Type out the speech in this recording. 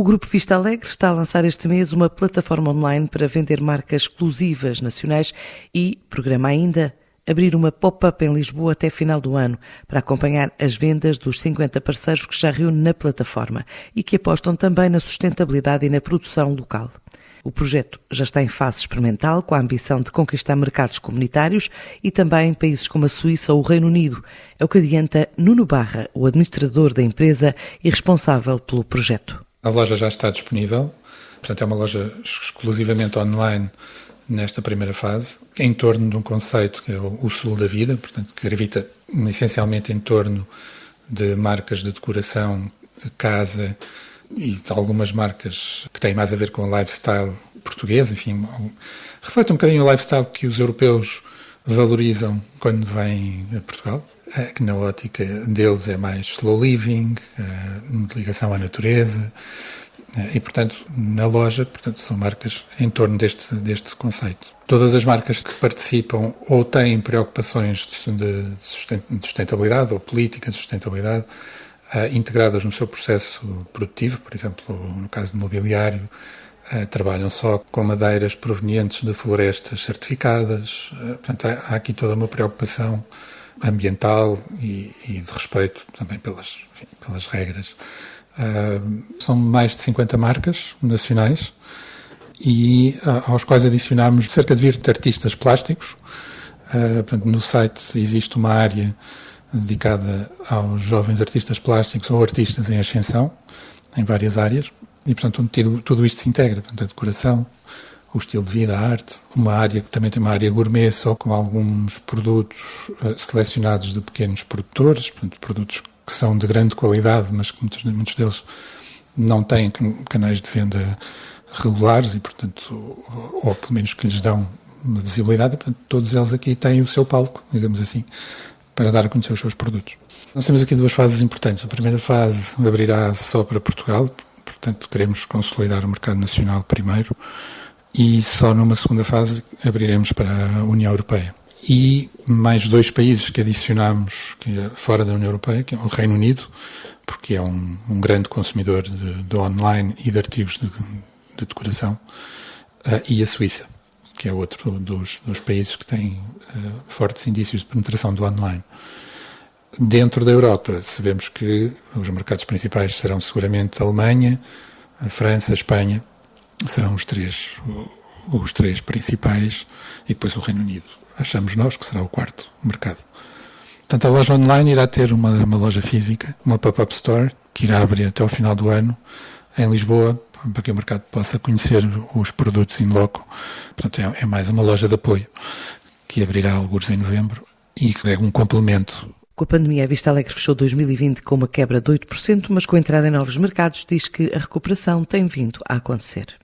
O Grupo Vista Alegre está a lançar este mês uma plataforma online para vender marcas exclusivas nacionais e programa ainda abrir uma pop-up em Lisboa até final do ano para acompanhar as vendas dos 50 parceiros que já reúne na plataforma e que apostam também na sustentabilidade e na produção local. O projeto já está em fase experimental, com a ambição de conquistar mercados comunitários e também países como a Suíça ou o Reino Unido. É o que adianta Nuno Barra, o administrador da empresa e responsável pelo projeto. A loja já está disponível, portanto, é uma loja exclusivamente online nesta primeira fase, em torno de um conceito que é o Sul da Vida, portanto, que gravita essencialmente em torno de marcas de decoração, casa e de algumas marcas que têm mais a ver com o lifestyle português, enfim, reflete um bocadinho o lifestyle que os europeus valorizam quando vêm a Portugal, é que na ótica deles é mais slow living, é, ligação à natureza, é, e, portanto, na loja, portanto, são marcas em torno deste, deste conceito. Todas as marcas que participam ou têm preocupações de sustentabilidade ou políticas de sustentabilidade integradas no seu processo produtivo, por exemplo, no caso de mobiliário, trabalham só com madeiras provenientes de florestas certificadas. Uh, portanto, há, aqui toda uma preocupação ambiental e, e de respeito também pelas, enfim, pelas regras. são mais de 50 marcas nacionais e aos quais adicionamos cerca de 20 artistas plásticos. portanto, no site existe uma área dedicada aos jovens artistas plásticos ou artistas em ascensão, em várias áreas, e portanto tudo, tudo isto se integra, portanto, a decoração, o estilo de vida, a arte, uma área que também tem uma área gourmet só com alguns produtos uh, selecionados de pequenos produtores, portanto, produtos que são de grande qualidade, mas que muitos, muitos deles não têm canais de venda regulares e, portanto, ou, ou pelo menos que lhes dão uma visibilidade, portanto, todos eles aqui têm o seu palco, digamos assim, para dar a conhecer os seus produtos. Nós temos aqui duas fases importantes. A primeira fase abrirá só para Portugal, portanto queremos consolidar o mercado nacional primeiro e só numa segunda fase abriremos para a União Europeia. E mais dois países que adicionamos é fora da União Europeia, que é o Reino Unido, porque é um, um grande consumidor de, de, online e de artigos de, de decoração, uh, e a Suíça que é outro dos, dos países que tem uh, fortes indícios de penetração do online. Dentro da Europa, sabemos que os mercados principais serão seguramente a Alemanha, a França, a Espanha, serão os três, os três principais, e depois o Reino Unido. Achamos nós que será o quarto mercado. Portanto, a loja online irá ter uma, uma loja física, uma pop-up store, que irá abrir até ao final do ano, em Lisboa, para que o mercado possa conhecer os produtos in loco. Portanto, é, é mais uma loja de apoio que abrirá alguns em novembro e que é um complemento com a pandemia, a Vista Alegre fechou 2020 com uma quebra de 8%, mas com a entrada em novos mercados diz que a recuperação tem vindo a acontecer.